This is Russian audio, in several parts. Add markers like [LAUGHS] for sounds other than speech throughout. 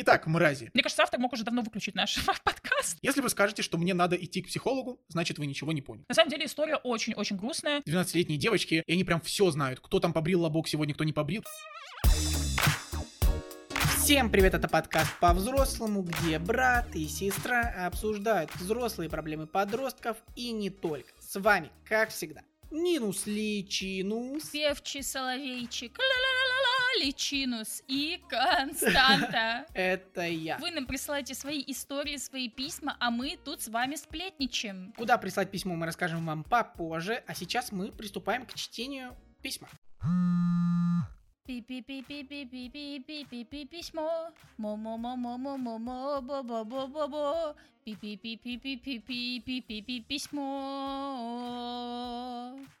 Итак, мрази, Мне кажется, автор мог уже давно выключить наш [LAUGHS] подкаст. если вы скажете, что мне надо идти к психологу, значит вы ничего не поняли. На самом деле история очень-очень грустная. 12-летние девочки, и они прям все знают, кто там побрил лобок сегодня, кто не побрил. Всем привет, это подкаст по-взрослому, где брат и сестра обсуждают взрослые проблемы подростков и не только. С вами, как всегда, Нинус личинус. Певчий соловейчик. Ла-ла-ла-ла-ла, личинус и Константа. [LAUGHS] Это я. Вы нам присылаете свои истории, свои письма, а мы тут с вами сплетничаем. Куда прислать письмо, мы расскажем вам попозже, а сейчас мы приступаем к чтению письма. Пи-пи-пи-пи-пи-пи-пи-пи-письмо. Мо-мо-мо-мо-мо-мо-мо-бо-бо-бо-бо. Пи-пи-пи-пи-пи-пи-пи-пи-письмо.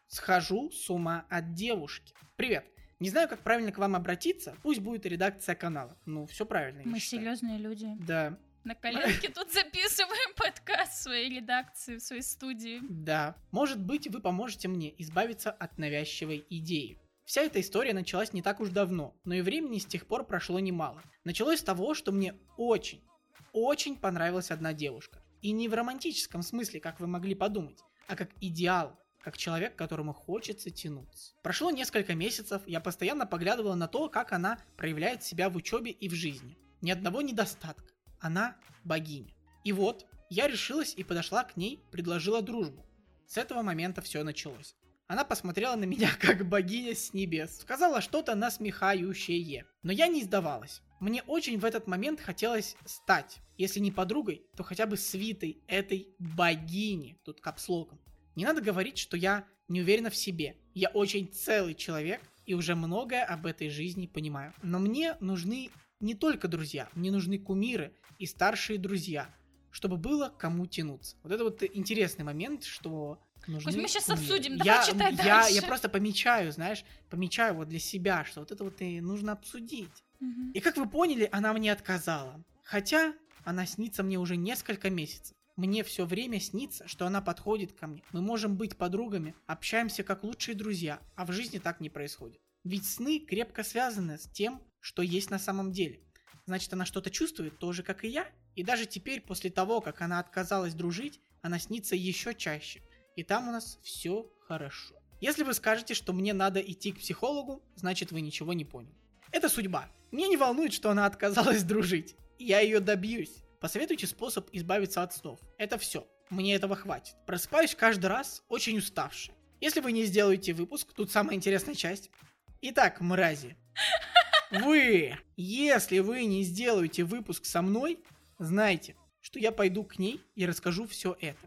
Схожу с ума от девушки. Привет. Не знаю, как правильно к вам обратиться. Пусть будет редакция канала. Ну, все правильно. Мы считаю. серьезные люди. Да, На коленке тут записываем подкаст в своей редакции, в своей студии. да. Может быть, вы поможете мне избавиться от навязчивой идеи. Вся эта история началась не так уж давно, но и времени с тех пор прошло немало. Началось с того, что мне очень, очень понравилась одна девушка. И не в романтическом смысле, как вы могли подумать, а как идеал, как человек, которому хочется тянуться. Прошло несколько месяцев, я постоянно поглядывала на то, как она проявляет себя в учебе и в жизни. Ни одного недостатка. Она богиня. И вот, я решилась и подошла к ней, предложила дружбу. С этого момента все началось. Она посмотрела на меня [LAUGHS] как богиня с небес, сказала что-то насмехающее. Но я не сдавалась. Мне очень в этот момент хотелось стать, если не подругой, то хотя бы свитой этой богини, тут капслоком. Не надо говорить, что я не уверена в себе. Я очень целый человек и уже многое об этой жизни понимаю. Но мне нужны не только друзья, мне нужны кумиры и старшие друзья, чтобы было кому тянуться. Вот это вот интересный момент, что нужны Кость, мы щас кумиры. обсудим, я, давай читай я, дальше. я просто помечаю, знаешь, помечаю вот для себя, что вот это вот и нужно обсудить. Мгм. И как вы поняли, она мне отказала. Хотя она снится мне уже несколько месяцев. Мне все время снится, что она подходит ко мне. Мы можем быть подругами, общаемся как лучшие друзья, а в жизни так не происходит. Ведь сны крепко связаны с тем, что есть на самом деле. Значит, она что-то чувствует, тоже как и я. И даже теперь, после того, как она отказалась дружить, она снится еще чаще. И там у нас все хорошо. Если вы скажете, что мне надо идти к психологу, значит вы ничего не поняли. Это судьба. Мне не волнует, что она отказалась [LAUGHS] дружить. Я ее добьюсь. Посоветуйте способ избавиться от снов. Это все. Мне этого хватит. Просыпаюсь каждый раз очень уставший. Если вы не сделаете выпуск, тут самая интересная часть. Итак, мрази. [LAUGHS] Вы, если вы не сделаете выпуск со мной, знайте, что я пойду к ней и расскажу все это.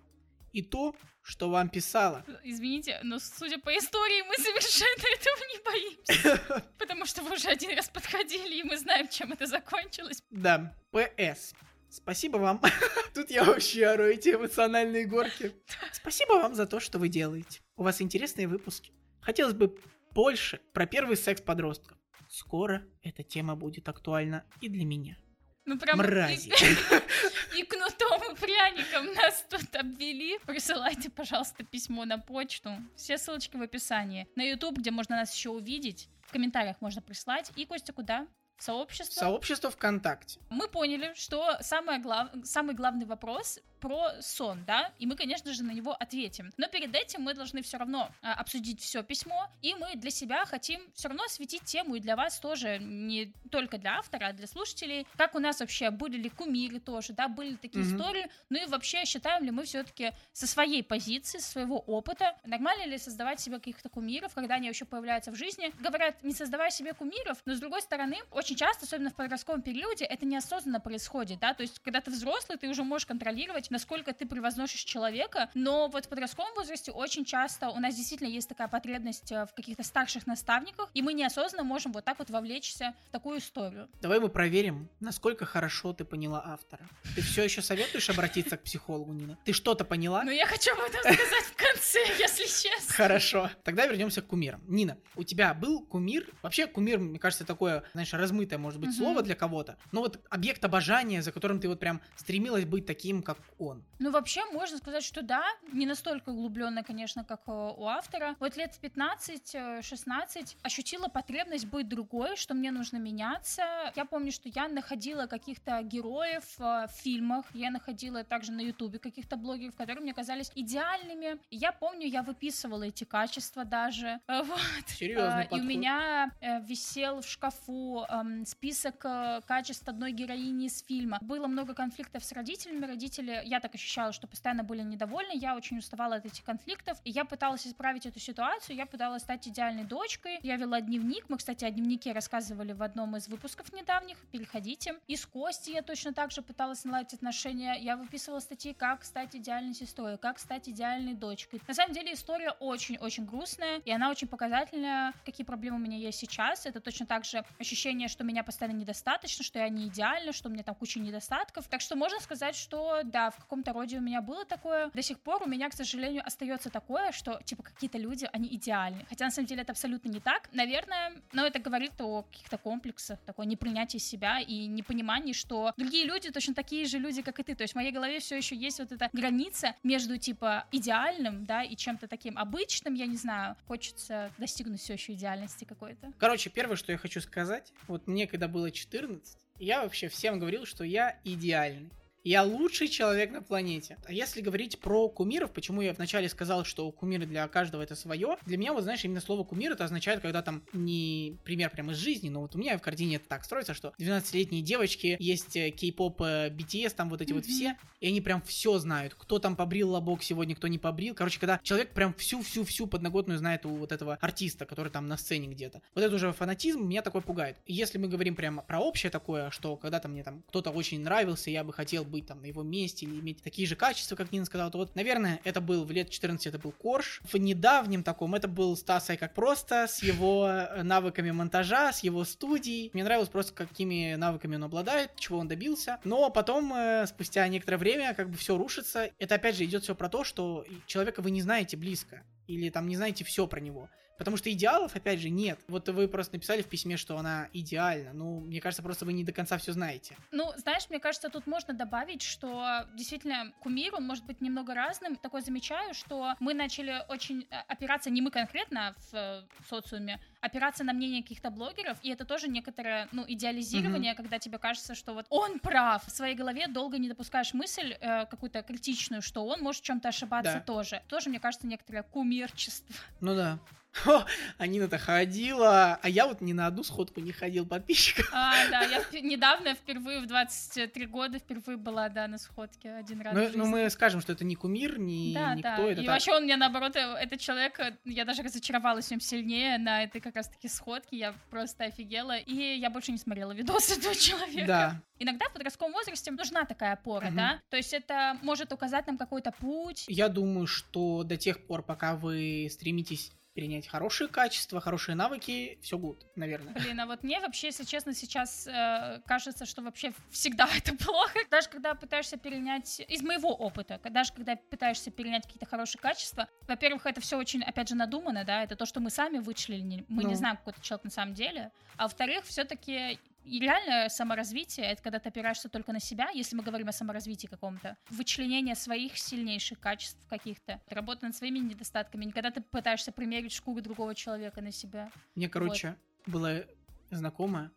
И то, что вам писала. Извините, но судя по истории, мы совершенно этого не боимся. [LAUGHS] Потому что вы уже один раз подходили, и мы знаем, чем это закончилось. Да, ПС. Спасибо вам. [LAUGHS] Тут я вообще ору эти эмоциональные горки. Спасибо вам за то, что вы делаете. У вас интересные выпуски. Хотелось бы больше про первый секс подростков. Скоро эта тема будет актуальна и для меня. Ну прям Мрази. И, [LAUGHS] и кнутом и пряником нас тут обвели. Присылайте, пожалуйста, письмо на почту. Все ссылочки в описании. На YouTube, где можно нас еще увидеть. В комментариях можно прислать. И, Костя, куда? Сообщество. Сообщество ВКонтакте. Мы поняли, что самое глав... самый главный вопрос про сон, да, и мы, конечно же, на него ответим. Но перед этим мы должны все равно а, обсудить все письмо, и мы для себя хотим все равно осветить тему, и для вас тоже, не только для автора, а для слушателей, как у нас вообще были ли кумиры тоже, да, были ли такие Мгм. истории, ну и вообще считаем ли мы все-таки со своей позиции, со своего опыта, нормально ли создавать себе каких-то кумиров, когда они вообще появляются в жизни. Говорят, не создавай себе кумиров, но с другой стороны, очень часто, особенно в подростковом периоде, это неосознанно происходит, да, то есть когда ты взрослый, ты уже можешь контролировать, насколько ты превозносишь человека, но вот в подростковом возрасте очень часто у нас действительно есть такая потребность э, в каких-то старших наставниках, и мы неосознанно можем вот так вот вовлечься в такую историю. Давай мы проверим, насколько хорошо ты поняла автора. Ты все еще советуешь обратиться к психологу, Нина? Ты что-то поняла? Но я хочу об этом сказать в конце, если честно. Хорошо. Тогда вернемся к кумирам. Нина, у тебя был кумир? Вообще кумир, мне кажется, такое, знаешь, размытое, может быть, Мгм. слово для кого-то, но вот объект обожания, за которым ты вот прям стремилась быть таким, как он. Ну, вообще, можно сказать, что да, не настолько углубленно, конечно, как у автора. Вот лет в 15-16 ощутила потребность быть другой, что мне нужно меняться. Я помню, что я находила каких-то героев в фильмах, я находила также на ютубе каких-то блогеров, которые мне казались идеальными. Я помню, я выписывала эти качества даже. Вот. Серьезный И у меня висел в шкафу список э, качеств одной героини из фильма. Было много конфликтов с родителями. Родители, я так ощущала, что постоянно были недовольны. Я очень уставала от этих конфликтов. И я пыталась исправить эту ситуацию. Я пыталась стать идеальной дочкой. Я вела дневник. Мы, кстати, о дневнике рассказывали в одном из выпусков недавних. Переходите. И с Костей я точно так же пыталась наладить отношения. Я выписывала статьи, как стать идеальной сестрой, как стать идеальной дочкой. На самом деле история очень-очень грустная, и она очень показательная, какие проблемы у меня есть сейчас. Это точно так же ощущение, что меня постоянно недостаточно, что я не идеальна, что у меня там куча недостатков. Так что можно сказать, что да, в каком-то роде у меня было такое. До сих пор у меня, к сожалению, остается такое, что типа какие-то люди, они идеальны. Хотя на самом деле это абсолютно не так. Наверное, но это говорит о каких-то комплексах, такое непринятие себя и непонимании, что другие люди точно такие же люди, как и ты. То есть в моей голове все еще есть вот эта граница между типа идеальным, да, и чем-то таким обычным, я не знаю, хочется достигнуть все еще идеальности какой-то. Короче, первое, что я хочу сказать, вот мне, когда было 14, я вообще всем говорил, что я идеальный. Я лучший человек на планете. А если говорить про кумиров, почему я вначале сказал, что кумиры для каждого это свое, для меня, вот знаешь, именно слово кумир это означает, когда там не пример прямо из жизни, но вот у меня в картине это так строится, что 12-летние девочки, есть э, кей-поп, э, BTS, там вот эти вот Мгм. все, и они прям все знают, кто там побрил лобок сегодня, кто не побрил. Короче, когда человек прям всю-всю-всю подноготную знает у вот этого артиста, который там на сцене где-то. Вот это уже фанатизм меня такой пугает. Если мы говорим прямо про общее такое, что когда-то мне там кто-то очень нравился, я бы хотел быть там на его месте или иметь такие же качества, как Нина сказала, то вот, наверное, это был в лет 14 это был Корж. В недавнем таком это был Стасай как просто, с его э, навыками монтажа, с его студией. Мне нравилось просто, какими навыками он обладает, чего он добился. Но потом, э, спустя некоторое время, как бы все рушится. Это опять же идет все про то, что человека вы не знаете близко. Или там не знаете все про него. Потому что идеалов, опять же, нет. Вот вы просто написали в письме, что она идеальна. Ну, мне кажется, просто вы не до конца все знаете. Ну, знаешь, мне кажется, тут можно добавить, что действительно кумир, он может быть немного разным. Такое замечаю, что мы начали очень э, опираться, не мы конкретно в э, социуме, опираться на мнение каких-то блогеров, и это тоже некоторое, ну, идеализирование, когда тебе кажется, что вот он прав. В своей голове долго не допускаешь мысль э, какую-то критичную, что он может в чем-то ошибаться Да. тоже. Тоже, мне кажется, некоторое кумирчество. Ну да. О, а Нина-то ходила, а я вот ни на одну сходку не ходил подписчиков. А, да, я недавно впервые в 23 года впервые была, да, на сходке один раз. Ну, ну, мы скажем, что это не кумир, не Да, никто, да. это и так. вообще он мне наоборот, э, этот человек, э, я даже разочаровалась в нем сильнее на этой как раз-таки сходке, я просто офигела, и я больше не смотрела видосы [LAUGHS] этого человека. Да, Иногда в подростковом возрасте нужна такая опора, Мгм. да, то есть это может указать нам какой-то путь. я думаю, что до тех пор, пока вы стремитесь перенять хорошие качества, хорошие навыки, все будет, наверное. Блин, а вот мне вообще, если честно, сейчас э, кажется, что вообще всегда [LAUGHS] это плохо. Даже когда пытаешься перенять, из моего опыта, даже когда пытаешься перенять какие-то хорошие качества, во-первых, это все очень, опять же, надумано, да, это то, что мы сами вычислили, не- мы Ну. не знаем, какой то человек на самом деле. А во-вторых, все-таки и реальное саморазвитие это когда ты опираешься только на себя, если мы говорим о саморазвитии каком-то. Вычленение своих сильнейших качеств каких-то, работа над своими недостатками, не когда ты пытаешься примерить шкуру другого человека на себя. Мне, короче, была знакомая,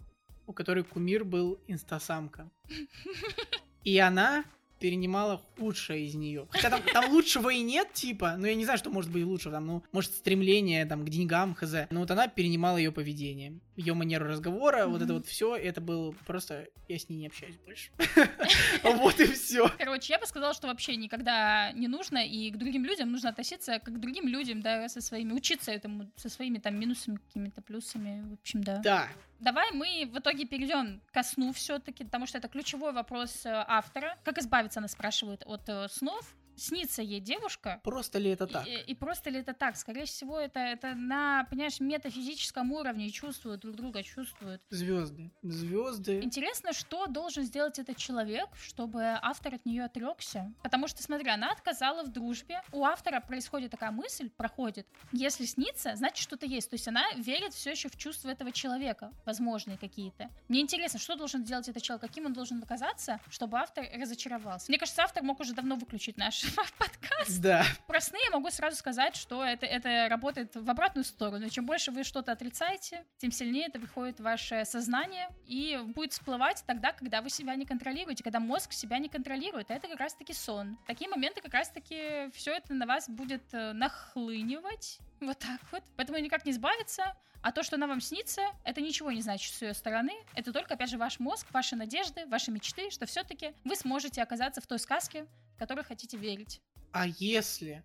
у которой кумир был инстасамка. [LAUGHS] И она перенимала худшее из нее. Хотя там, там лучшего и нет, типа, ну я не знаю, что может быть лучше, там, ну, может, стремление там к деньгам, хз. Но вот она перенимала ее поведение, ее манеру разговора, вот это вот все, это было просто, я с ней не общаюсь больше. [LAUGHS] Вот и все. Короче, я бы сказала, что вообще никогда не нужно, и к другим людям нужно относиться как к другим людям, да, со своими, учиться этому, со своими там минусами, какими-то плюсами, в общем, да. Да, Давай мы в итоге перейдем ко сну все-таки, потому что это ключевой вопрос э, автора. Как избавиться, она спрашивает, от э, снов, снится ей девушка, Просто ли это так? И, и просто ли это так? Скорее всего, это, это на, понимаешь, метафизическом уровне чувствуют друг друга, чувствуют. Звезды. Звезды. Интересно, что должен сделать этот человек, чтобы автор от нее отрекся. Потому что, смотри, она отказала в дружбе. У автора происходит такая мысль, проходит. Если снится, значит что-то есть. То есть она верит все еще в чувства этого человека, возможные какие-то. Мне интересно, что должен сделать этот человек, каким он должен оказаться, чтобы автор разочаровался. Мне кажется, автор мог уже давно выключить наш [LAUGHS] подкаст. Да. Про сны я могу сразу сказать, что это, это работает в обратную сторону. Чем больше вы что-то отрицаете, тем сильнее это приходит в ваше сознание и будет всплывать тогда, когда вы себя не контролируете, когда мозг себя не контролирует. А это как раз-таки сон. В такие моменты как раз-таки все это на вас будет э, нахлынивать. Вот так вот. Поэтому никак не избавиться. А то, что она вам снится, это ничего не значит с ее стороны. Это только, опять же, ваш мозг, ваши надежды, ваши мечты, что все-таки вы сможете оказаться в той сказке, в хотите верить. А если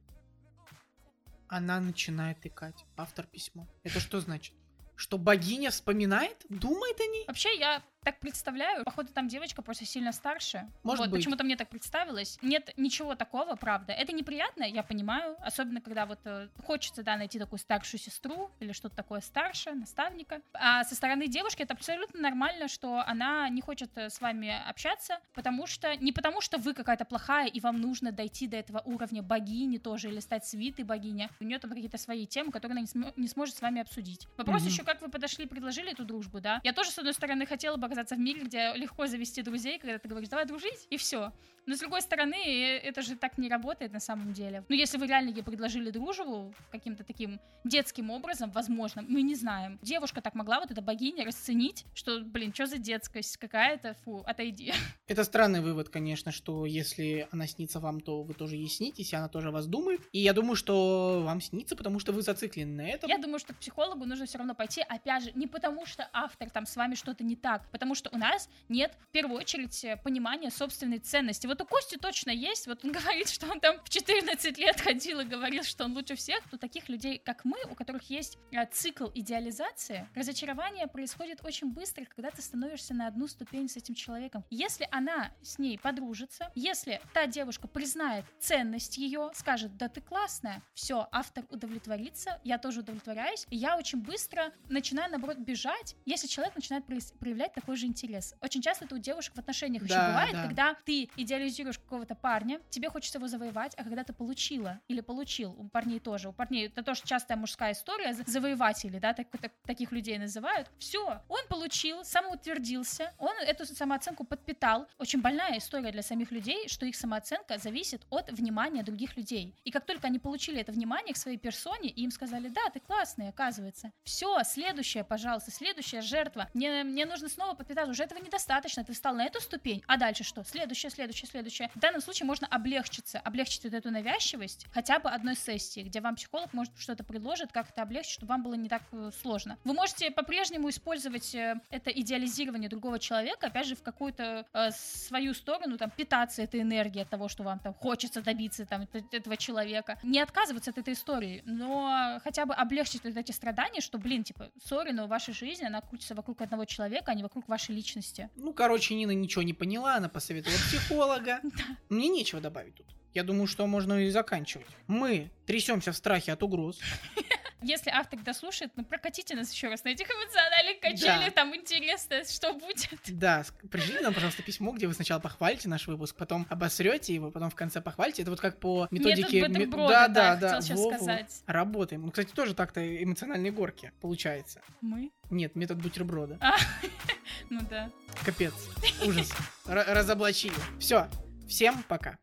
она начинает икать, автор письма, это что значит? Что богиня вспоминает, думает о ней? Вообще, я так представляю, походу там девочка просто сильно старше. Может вот, быть. почему-то мне так представилось. Нет ничего такого, правда. Это неприятно, я понимаю, особенно когда вот э, хочется, да, найти такую старшую сестру или что-то такое старше, наставника. А со стороны девушки это абсолютно нормально, что она не хочет э, с вами общаться, потому что не потому что вы какая-то плохая и вам нужно дойти до этого уровня богини тоже или стать свитой богини. У нее там какие-то свои темы, которые она не, см- не сможет с вами обсудить. Вопрос Мгм. еще, как вы подошли и предложили эту дружбу, да? Я тоже, с одной стороны, хотела бы оказаться в мире, где легко завести друзей, когда ты говоришь, давай дружить, и все. Но с другой стороны, это же так не работает на самом деле. Ну, если вы реально ей предложили дружбу каким-то таким детским образом, возможно, мы не знаем. Девушка так могла, вот эта богиня, расценить, что, блин, что за детскость какая-то, фу, отойди. Это странный вывод, конечно, что если она снится вам, то вы тоже ей снитесь, и она тоже вас думает. И я думаю, что вам снится, потому что вы зациклены на этом. Я думаю, что к психологу нужно все равно пойти, опять же, не потому что автор там с вами что-то не так, потому что у нас нет, в первую очередь, понимания собственной ценности. Вот у Кости точно есть, вот он [LAUGHS] говорит, что он там в 14 лет ходил и говорил, что он лучше всех. У таких людей, как мы, у которых есть э, цикл идеализации, разочарование происходит очень быстро, когда ты становишься на одну ступень с этим человеком. Если она с ней подружится, если та девушка признает ценность ее, скажет, да ты классная, все, автор удовлетворится, я тоже удовлетворяюсь, и я очень быстро начинаю, наоборот, бежать, если человек начинает проявлять такой же интерес. Очень часто это у девушек в отношениях еще Да, бывает, да. когда ты идеализируешь какого-то парня, тебе хочется его завоевать, а когда ты получила или получил, у парней тоже, у парней это тоже частая мужская история, за- завоеватели, да, так- так- таких людей называют. Все, он получил, самоутвердился, он эту самооценку подпитал. Очень больная история для самих людей, что их самооценка зависит от внимания других людей. И как только они получили это внимание к своей персоне, и им сказали, да, ты классный, оказывается. Все, следующее, пожалуйста, следующая жертва. Мне, мне нужно снова подпитать, уже этого недостаточно, ты встал на эту ступень, а дальше что? Следующее, следующее, следующее. В данном случае можно облегчиться, облегчить вот эту навязчивость хотя бы одной сессии, где вам психолог может что-то предложит, как это облегчить, чтобы вам было не так э, сложно. Вы можете по-прежнему использовать э, это идеализирование другого человека, опять же, в какую-то э, свою сторону, там, питаться этой энергией от того, что вам там хочется добиться там, эт- этого человека. Не отказываться от этой истории, но хотя бы облегчить вот эти страдания, что, блин, типа, сори, но ваша жизнь, она крутится вокруг одного человека, а не вокруг вашей личности. Ну, короче, Нина ничего не поняла, она посоветовала психолога. [LAUGHS] Мне нечего добавить тут. Я думаю, что можно и заканчивать. Мы трясемся в страхе от угроз. [LAUGHS] Если автор дослушает, ну прокатите нас еще раз на этих эмоциональных качелях, Да. там интересно, что будет. Да, пришлите нам, пожалуйста, письмо, где вы сначала похвалите наш выпуск, потом обосрете его, потом в конце похвалите. Это вот как по методике... Метод ме- бутерброда, да, да, да, хотел сейчас сказать. Работаем. Ну, кстати, тоже так-то эмоциональные горки получается. Мы? Нет, метод бутерброда. А, [LAUGHS] ну да. Капец. Ужас. Разоблачили. Все. Всем пока.